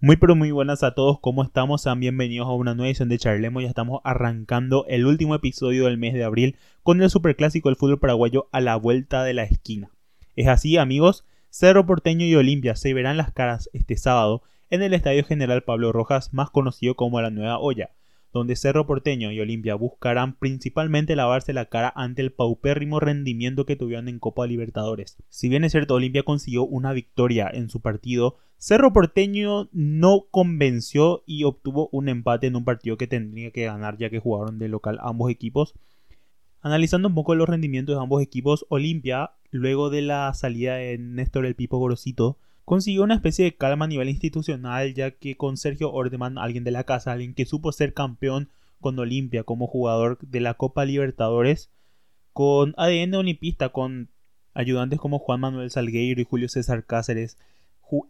Muy pero muy buenas a todos, ¿cómo estamos? Sean bienvenidos a una nueva edición de Charlemo. Ya estamos arrancando el último episodio del mes de abril con el superclásico del fútbol paraguayo a la vuelta de la esquina. Es así, amigos, Cerro Porteño y Olimpia se verán las caras este sábado en el Estadio General Pablo Rojas, más conocido como la Nueva Olla donde Cerro Porteño y Olimpia buscarán principalmente lavarse la cara ante el paupérrimo rendimiento que tuvieron en Copa Libertadores. Si bien es cierto, Olimpia consiguió una victoria en su partido, Cerro Porteño no convenció y obtuvo un empate en un partido que tendría que ganar ya que jugaron de local ambos equipos. Analizando un poco los rendimientos de ambos equipos, Olimpia, luego de la salida de Néstor el Pipo Gorosito, consiguió una especie de calma a nivel institucional, ya que con Sergio Ordeman, alguien de la casa, alguien que supo ser campeón con Olimpia como jugador de la Copa Libertadores, con ADN olimpista, con ayudantes como Juan Manuel Salgueiro y Julio César Cáceres,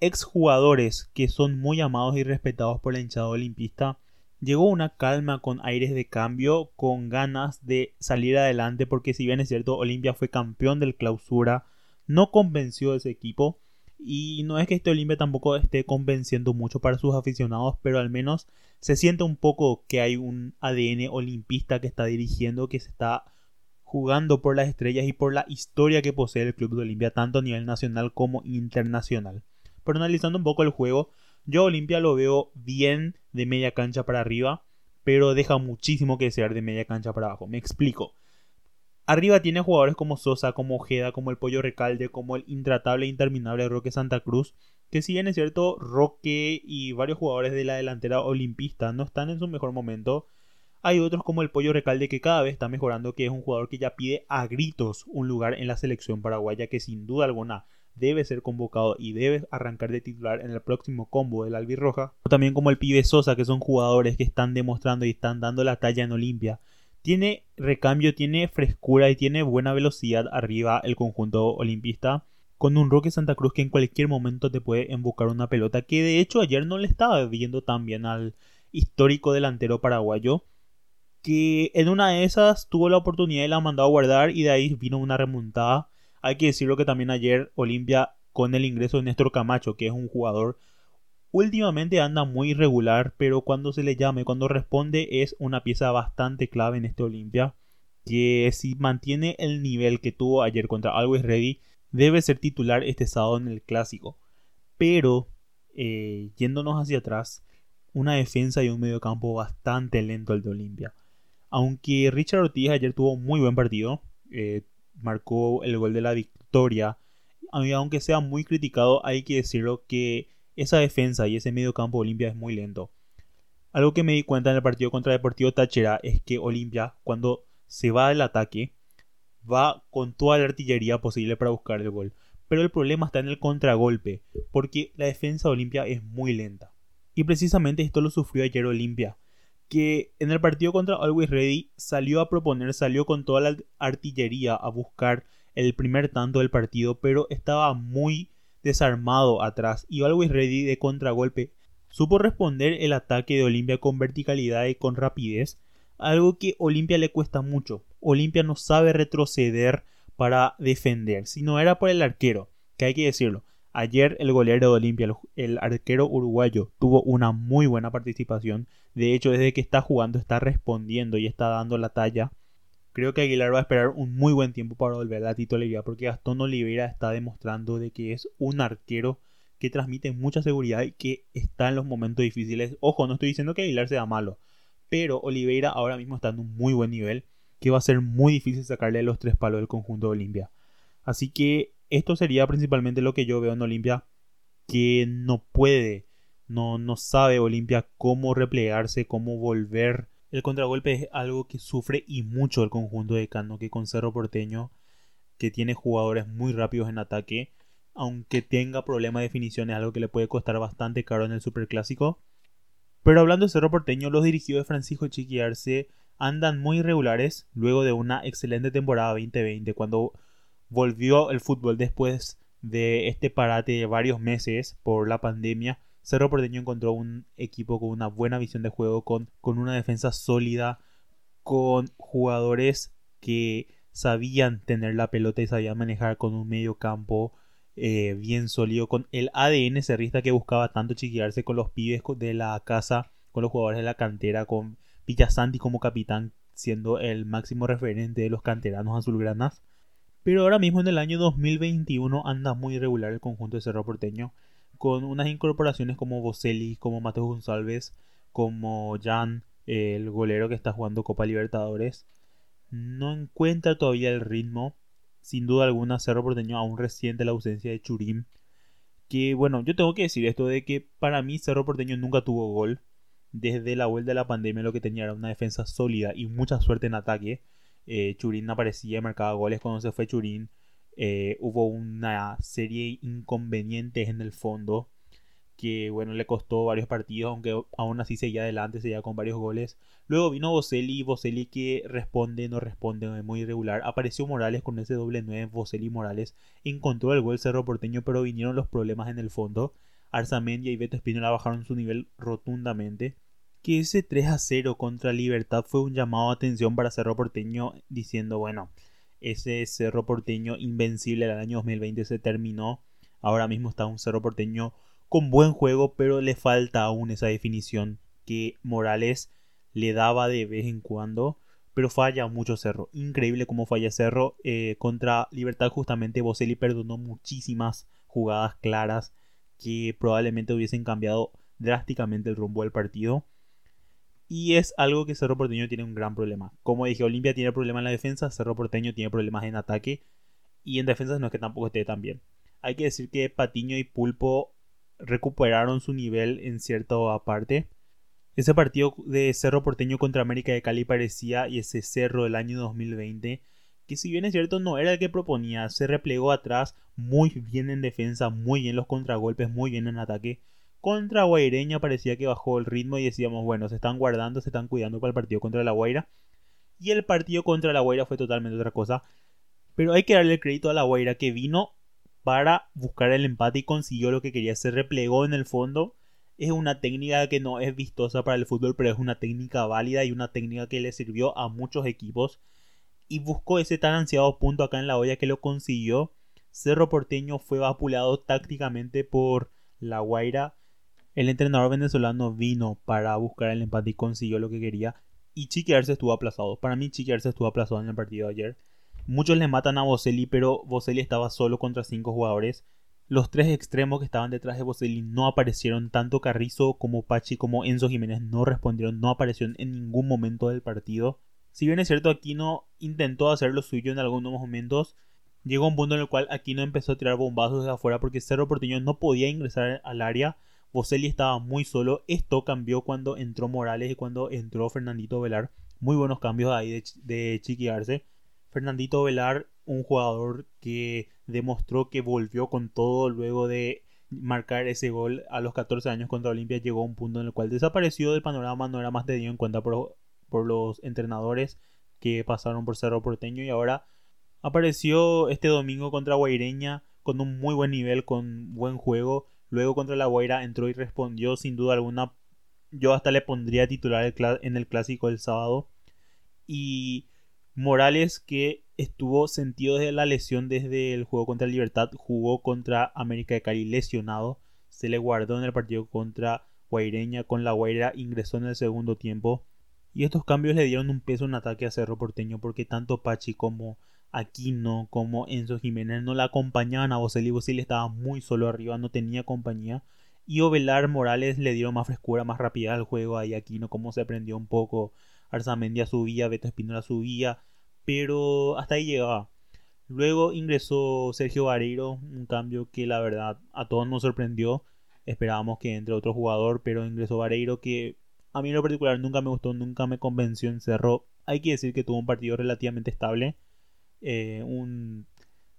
exjugadores que son muy amados y respetados por la hinchada olimpista, llegó una calma con aires de cambio, con ganas de salir adelante, porque si bien es cierto, Olimpia fue campeón del clausura, no convenció a ese equipo, y no es que este Olimpia tampoco esté convenciendo mucho para sus aficionados, pero al menos se siente un poco que hay un ADN olimpista que está dirigiendo, que se está jugando por las estrellas y por la historia que posee el club de Olimpia, tanto a nivel nacional como internacional. Pero analizando un poco el juego, yo Olimpia lo veo bien de media cancha para arriba, pero deja muchísimo que desear de media cancha para abajo. Me explico. Arriba tiene jugadores como Sosa, como Ojeda, como el Pollo Recalde, como el intratable e interminable Roque Santa Cruz, que si bien es cierto, Roque y varios jugadores de la delantera olimpista no están en su mejor momento, hay otros como el Pollo Recalde que cada vez está mejorando, que es un jugador que ya pide a gritos un lugar en la selección paraguaya, que sin duda alguna debe ser convocado y debe arrancar de titular en el próximo combo del Albirroja. También como el pibe Sosa, que son jugadores que están demostrando y están dando la talla en Olimpia. Tiene recambio, tiene frescura y tiene buena velocidad arriba el conjunto olimpista. Con un Roque Santa Cruz que en cualquier momento te puede embocar una pelota. Que de hecho ayer no le estaba viendo tan bien al histórico delantero paraguayo. Que en una de esas tuvo la oportunidad y la mandó a guardar. Y de ahí vino una remontada. Hay que decirlo que también ayer Olimpia con el ingreso de Néstor Camacho, que es un jugador Últimamente anda muy irregular, pero cuando se le llame, cuando responde, es una pieza bastante clave en este Olimpia. Que si mantiene el nivel que tuvo ayer contra Always Ready, debe ser titular este sábado en el clásico. Pero, eh, yéndonos hacia atrás, una defensa y un mediocampo bastante lento el de Olimpia. Aunque Richard Ortiz ayer tuvo muy buen partido, eh, marcó el gol de la victoria, aunque sea muy criticado, hay que decirlo que esa defensa y ese medio campo Olimpia es muy lento. Algo que me di cuenta en el partido contra Deportivo Táchira es que Olimpia, cuando se va del ataque, va con toda la artillería posible para buscar el gol. Pero el problema está en el contragolpe, porque la defensa de Olimpia es muy lenta. Y precisamente esto lo sufrió ayer Olimpia, que en el partido contra Always Ready salió a proponer, salió con toda la artillería a buscar el primer tanto del partido, pero estaba muy desarmado atrás y Always Ready de contragolpe supo responder el ataque de Olimpia con verticalidad y con rapidez, algo que Olimpia le cuesta mucho. Olimpia no sabe retroceder para defender, si no era por el arquero, que hay que decirlo. Ayer el golero de Olimpia, el arquero uruguayo, tuvo una muy buena participación. De hecho, desde que está jugando está respondiendo y está dando la talla Creo que Aguilar va a esperar un muy buen tiempo para volver a la titularidad porque Gastón Oliveira está demostrando de que es un arquero que transmite mucha seguridad y que está en los momentos difíciles. Ojo, no estoy diciendo que Aguilar sea malo, pero Oliveira ahora mismo está en un muy buen nivel que va a ser muy difícil sacarle los tres palos del conjunto de Olimpia. Así que esto sería principalmente lo que yo veo en Olimpia que no puede, no, no sabe Olimpia cómo replegarse, cómo volver el contragolpe es algo que sufre y mucho el conjunto de Cano, que con Cerro Porteño, que tiene jugadores muy rápidos en ataque, aunque tenga problemas de definición, es algo que le puede costar bastante caro en el Superclásico. Pero hablando de Cerro Porteño, los dirigidos de Francisco Chiquiarse andan muy irregulares luego de una excelente temporada 2020, cuando volvió el fútbol después de este parate de varios meses por la pandemia Cerro Porteño encontró un equipo con una buena visión de juego, con, con una defensa sólida, con jugadores que sabían tener la pelota y sabían manejar con un medio campo eh, bien sólido, con el ADN cerrista que buscaba tanto chiquearse con los pibes de la casa, con los jugadores de la cantera, con Villasanti como capitán, siendo el máximo referente de los canteranos azulgranas. Pero ahora mismo en el año 2021 anda muy irregular el conjunto de Cerro Porteño, con unas incorporaciones como Boselli, como Mateo González, como Jan, el golero que está jugando Copa Libertadores. No encuentra todavía el ritmo sin duda alguna Cerro Porteño aún reciente la ausencia de Churín. Que bueno, yo tengo que decir esto de que para mí Cerro Porteño nunca tuvo gol. Desde la vuelta de la pandemia lo que tenía era una defensa sólida y mucha suerte en ataque. Eh, Churín aparecía marcaba goles cuando se fue Churín. Eh, hubo una serie de inconvenientes en el fondo que bueno, le costó varios partidos, aunque aún así seguía adelante, seguía con varios goles. Luego vino Boselli, Boselli que responde, no responde, muy irregular. Apareció Morales con ese doble 9, Boselli Morales. Encontró el gol Cerro Porteño, pero vinieron los problemas en el fondo. Arzamendia y Beto Espinola bajaron su nivel rotundamente. Que ese 3 a 0 contra Libertad fue un llamado a atención para Cerro Porteño, diciendo, bueno, ese Cerro Porteño invencible del año 2020 se terminó. Ahora mismo está un Cerro Porteño con buen juego, pero le falta aún esa definición que Morales le daba de vez en cuando, pero falla mucho Cerro. Increíble cómo falla Cerro. Eh, contra Libertad justamente Boselli perdonó muchísimas jugadas claras que probablemente hubiesen cambiado drásticamente el rumbo del partido. Y es algo que Cerro Porteño tiene un gran problema. Como dije, Olimpia tiene problemas en la defensa, Cerro Porteño tiene problemas en ataque. Y en defensa no es que tampoco esté tan bien. Hay que decir que Patiño y Pulpo recuperaron su nivel en cierta parte. Ese partido de Cerro Porteño contra América de Cali parecía y ese Cerro del año 2020 que si bien es cierto no era el que proponía, se replegó atrás muy bien en defensa, muy bien los contragolpes, muy bien en ataque. Contra Guaireña parecía que bajó el ritmo y decíamos, bueno, se están guardando, se están cuidando para el partido contra la Guaira. Y el partido contra la Guaira fue totalmente otra cosa. Pero hay que darle crédito a la Guaira que vino para buscar el empate y consiguió lo que quería. Se replegó en el fondo. Es una técnica que no es vistosa para el fútbol, pero es una técnica válida y una técnica que le sirvió a muchos equipos. Y buscó ese tan ansiado punto acá en la olla que lo consiguió. Cerro Porteño fue vapulado tácticamente por La Guaira. El entrenador venezolano vino para buscar el empate y consiguió lo que quería. Y Chiquiarse estuvo aplazado. Para mí Chiquiarse estuvo aplazado en el partido de ayer. Muchos le matan a Boselli, pero Boselli estaba solo contra cinco jugadores. Los tres extremos que estaban detrás de Boselli no aparecieron, tanto Carrizo como Pachi como Enzo Jiménez no respondieron, no aparecieron en ningún momento del partido. Si bien es cierto, Aquino intentó hacer lo suyo en algunos momentos, llegó un punto en el cual Aquino empezó a tirar bombazos desde afuera porque Cerro Porteño no podía ingresar al área. Boselli estaba muy solo. Esto cambió cuando entró Morales y cuando entró Fernandito Velar. Muy buenos cambios ahí de, de. Fernandito Velar, un jugador que demostró que volvió con todo luego de marcar ese gol a los 14 años contra Olimpia, llegó a un punto en el cual desapareció del panorama, no era más tenido en cuenta por, por los entrenadores que pasaron por Cerro Porteño y ahora apareció este domingo contra Guaireña con un muy buen nivel, con buen juego. Luego contra la Guaira entró y respondió sin duda alguna. Yo hasta le pondría titular en el clásico del sábado. Y Morales, que estuvo sentido de la lesión desde el juego contra Libertad, jugó contra América de Cali lesionado, se le guardó en el partido contra Guaireña con la Guaira, ingresó en el segundo tiempo. Y estos cambios le dieron un peso en ataque a Cerro Porteño porque tanto Pachi como Aquino como Enzo Jiménez no la acompañaban a Boselli. Boselli estaba muy solo arriba, no tenía compañía. Y Ovelar Morales le dieron más frescura, más rapidez al juego. Ahí Aquino como se aprendió un poco Arzamendia subía, Beto Espinola subía, pero hasta ahí llegaba. Luego ingresó Sergio Vareiro, un cambio que la verdad a todos nos sorprendió. Esperábamos que entre otro jugador, pero ingresó Vareiro que a mí en lo particular nunca me gustó, nunca me convenció en Cerro. Hay que decir que tuvo un partido relativamente estable. Eh, un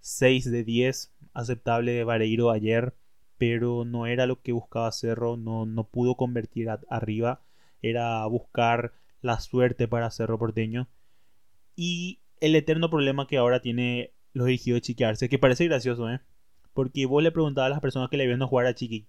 6 de 10 aceptable de Vareiro ayer, pero no era lo que buscaba Cerro, no, no pudo convertir arriba. Era buscar la suerte para Cerro Porteño. Y el eterno problema que ahora tiene los dirigidos de Chiquiarse, que parece gracioso, ¿eh? Porque vos le preguntabas a las personas que le vieron jugar a Chiqui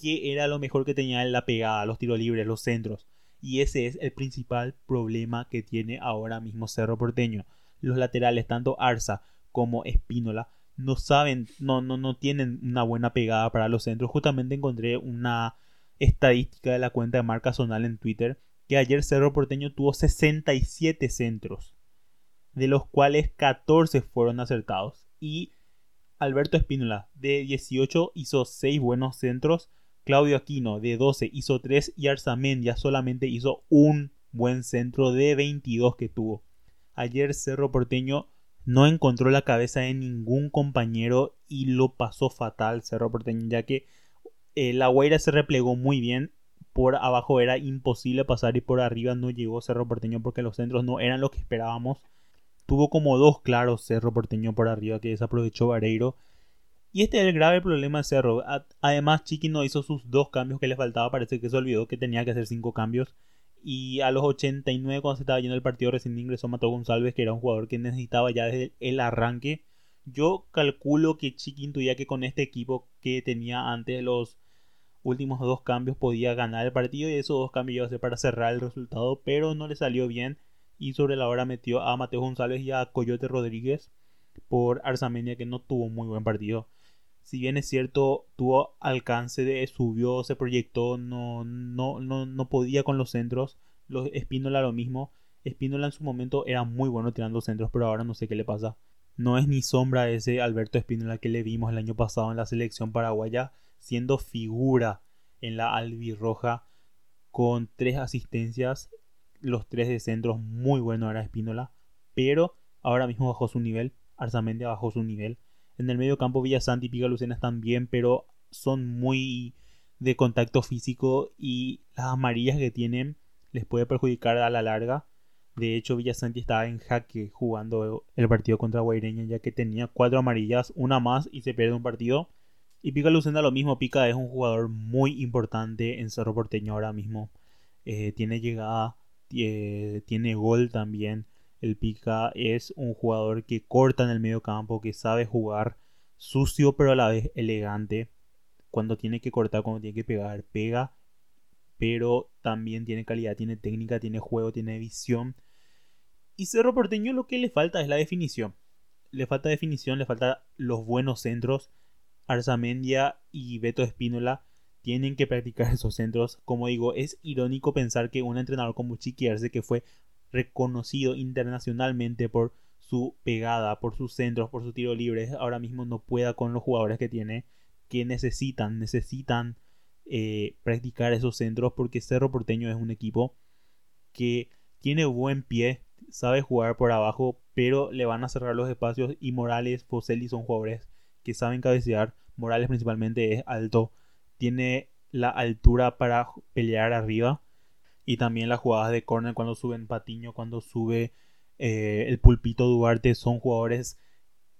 qué era lo mejor que tenía en la pegada, los tiros libres, los centros. Y ese es el principal problema que tiene ahora mismo Cerro Porteño. Los laterales, tanto Arza como Espínola, no saben, no, no, no tienen una buena pegada para los centros. Justamente encontré una estadística de la cuenta de marca Zonal en Twitter que ayer Cerro Porteño tuvo 67 centros, de los cuales 14 fueron acertados. Y Alberto Espínola de 18 hizo 6 buenos centros, Claudio Aquino de 12 hizo 3 y Arzamendia solamente hizo un buen centro de 22 que tuvo. Ayer Cerro Porteño no encontró la cabeza de ningún compañero y lo pasó fatal Cerro Porteño, ya que eh, la Guaira se replegó muy bien. Por abajo era imposible pasar y por arriba no llegó Cerro Porteño porque los centros no eran lo que esperábamos. Tuvo como dos claros Cerro Porteño por arriba que desaprovechó Vareiro. Y este es el grave problema de Cerro. Además, Chiqui no hizo sus dos cambios que le faltaba. Parece que se olvidó que tenía que hacer cinco cambios. Y a los 89, cuando se estaba yendo el partido, recién ingresó Mato González, que era un jugador que necesitaba ya desde el arranque. Yo calculo que Chiqui intuía que con este equipo que tenía antes los últimos dos cambios podía ganar el partido. Y esos dos cambios iba a ser para cerrar el resultado, pero no le salió bien. Y sobre la hora metió a Mateo González y a Coyote Rodríguez por Arzamendia, que no tuvo muy buen partido si bien es cierto, tuvo alcance de subió, se proyectó, no, no, no, no podía con los centros. Los, Espínola lo mismo. Espínola en su momento era muy bueno tirando centros, pero ahora no sé qué le pasa. No es ni sombra ese Alberto Espínola que le vimos el año pasado en la selección paraguaya, siendo figura en la albirroja con tres asistencias, los tres de centros, muy bueno era Espínola, pero ahora mismo bajó su nivel, Arzamendia bajó su nivel en el medio campo Villasanti y Pica Lucena están bien, pero son muy de contacto físico y las amarillas que tienen les puede perjudicar a la larga. De hecho, Villasanti estaba en jaque jugando el partido contra Guaireña ya que tenía cuatro amarillas, una más y se pierde un partido. Y Pica Lucena lo mismo, Pica es un jugador muy importante en Cerro Porteño ahora mismo. Eh, tiene llegada, tiene gol también. El Pica es un jugador que corta en el medio campo, que sabe jugar sucio pero a la vez elegante. Cuando tiene que cortar, cuando tiene que pegar, pega. Pero también tiene calidad, tiene técnica, tiene juego, tiene visión. Y Cerro Porteño lo que le falta es la definición. Le falta definición, le falta los buenos centros. Arzamendia y Beto Espínola tienen que practicar esos centros. Como digo, es irónico pensar que un entrenador como Chiqui que fue reconocido internacionalmente por su pegada, por sus centros, por su tiro libre, ahora mismo no pueda con los jugadores que tiene, que necesitan, necesitan eh, practicar esos centros porque Cerro Porteño es un equipo que tiene buen pie, sabe jugar por abajo, pero le van a cerrar los espacios y Morales, Foseli son jugadores que saben cabecear, Morales principalmente es alto, tiene la altura para pelear arriba y también las jugadas de córner cuando suben Patiño, cuando sube eh, el pulpito Duarte, son jugadores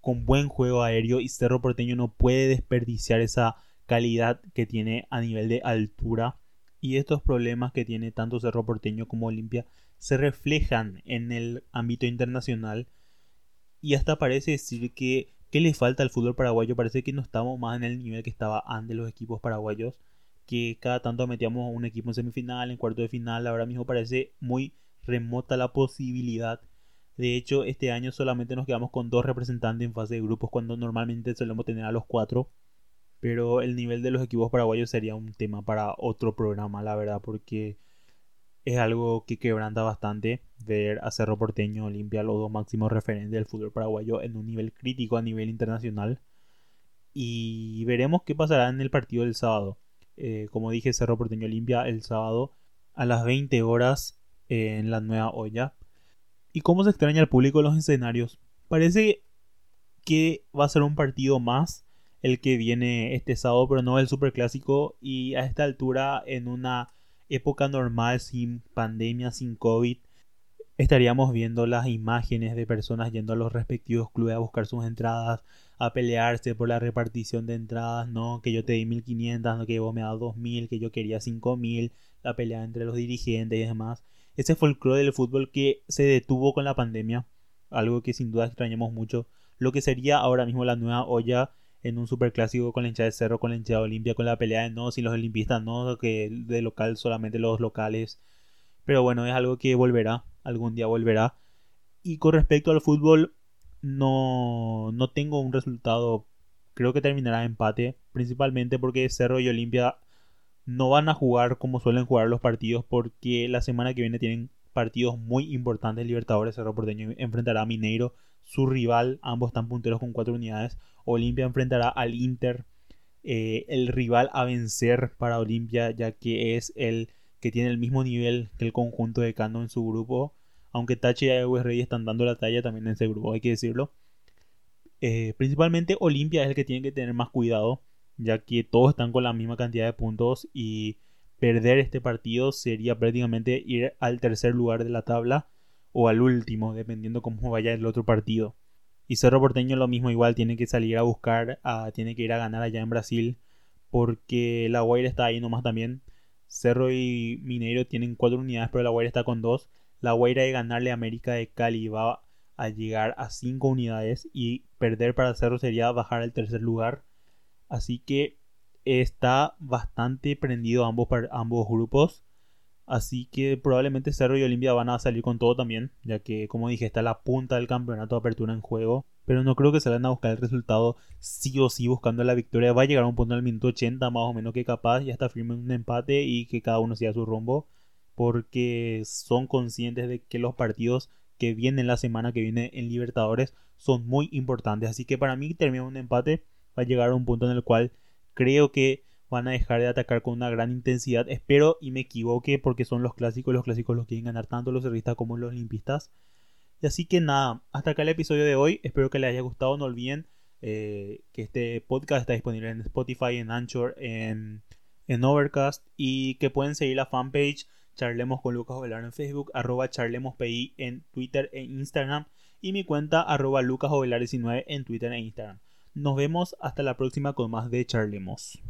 con buen juego aéreo y Cerro Porteño no puede desperdiciar esa calidad que tiene a nivel de altura. Y estos problemas que tiene tanto Cerro Porteño como Olimpia se reflejan en el ámbito internacional. Y hasta parece decir que, ¿qué le falta al fútbol paraguayo? Parece que no estamos más en el nivel que estaba antes los equipos paraguayos que cada tanto metíamos un equipo en semifinal, en cuarto de final, ahora mismo parece muy remota la posibilidad. De hecho, este año solamente nos quedamos con dos representantes en fase de grupos cuando normalmente solemos tener a los cuatro. Pero el nivel de los equipos paraguayos sería un tema para otro programa, la verdad, porque es algo que quebranta bastante ver a Cerro Porteño, Olimpia, los dos máximos referentes del fútbol paraguayo en un nivel crítico a nivel internacional. Y veremos qué pasará en el partido del sábado. Eh, como dije, Cerro Porteño Olimpia el sábado a las 20 horas en la nueva olla. ¿Y cómo se extraña al público los escenarios? Parece que va a ser un partido más el que viene este sábado, pero no el super clásico. Y a esta altura, en una época normal, sin pandemia, sin COVID, estaríamos viendo las imágenes de personas yendo a los respectivos clubes a buscar sus entradas, a pelearse por la repartición de entradas, no, que yo te di 1500, no, que vos me das 2000, que yo quería 5000, la pelea entre los dirigentes y demás. Ese club del fútbol que se detuvo con la pandemia, algo que sin duda extrañamos mucho. Lo que sería ahora mismo la nueva olla en un superclásico con la hinchada de Cerro, con la hinchada Olimpia, con la pelea de no, sin los olimpistas no, que de local solamente los locales. Pero bueno, es algo que volverá, algún día volverá. Y con respecto al fútbol, no, no tengo un resultado. Creo que terminará empate, principalmente porque Cerro y Olimpia no van a jugar como suelen jugar los partidos, porque la semana que viene tienen partidos muy importantes. Libertadores Cerro Porteño enfrentará a Mineiro, su rival. Ambos están punteros con cuatro unidades. Olimpia enfrentará al Inter, eh, el rival a vencer para Olimpia, ya que es el que tiene el mismo nivel que el conjunto de Cano en su grupo. Aunque Tachi y Aguas Rey están dando la talla también en ese grupo, hay que decirlo. Eh, principalmente Olimpia es el que tiene que tener más cuidado, ya que todos están con la misma cantidad de puntos y perder este partido sería prácticamente ir al tercer lugar de la tabla o al último, dependiendo cómo vaya el otro partido. Y Cerro Porteño lo mismo, igual tiene que salir a buscar, tiene que ir a ganar allá en Brasil, porque la Guaira está ahí nomás también. Cerro y Mineiro tienen cuatro unidades, pero la Guaira está con dos. La Guaira de ganarle a América de Cali va a llegar a cinco unidades y perder para Cerro sería bajar al tercer lugar. Así que está bastante prendido ambos, ambos grupos. Así que probablemente Cerro y Olimpia van a salir con todo también, ya que como dije está la punta del campeonato de apertura en juego. Pero no creo que salgan a buscar el resultado sí o sí buscando la victoria. Va a llegar a un punto el minuto 80 más o menos que capaz ya está firme un empate y que cada uno siga su rumbo. Porque son conscientes de que los partidos que vienen la semana que viene en Libertadores son muy importantes. Así que para mí termina un empate. Va a llegar a un punto en el cual creo que van a dejar de atacar con una gran intensidad. Espero y me equivoque porque son los clásicos. Los clásicos los quieren ganar tanto los cerristas como los limpistas. Y así que nada, hasta acá el episodio de hoy. Espero que les haya gustado. No olviden eh, que este podcast está disponible en Spotify, en Anchor, en, en Overcast. Y que pueden seguir la fanpage Charlemos con Lucas Ovelar en Facebook, arroba charlemospi en Twitter e Instagram. Y mi cuenta arroba lucasovelar19 en Twitter e Instagram. Nos vemos hasta la próxima con más de Charlemos.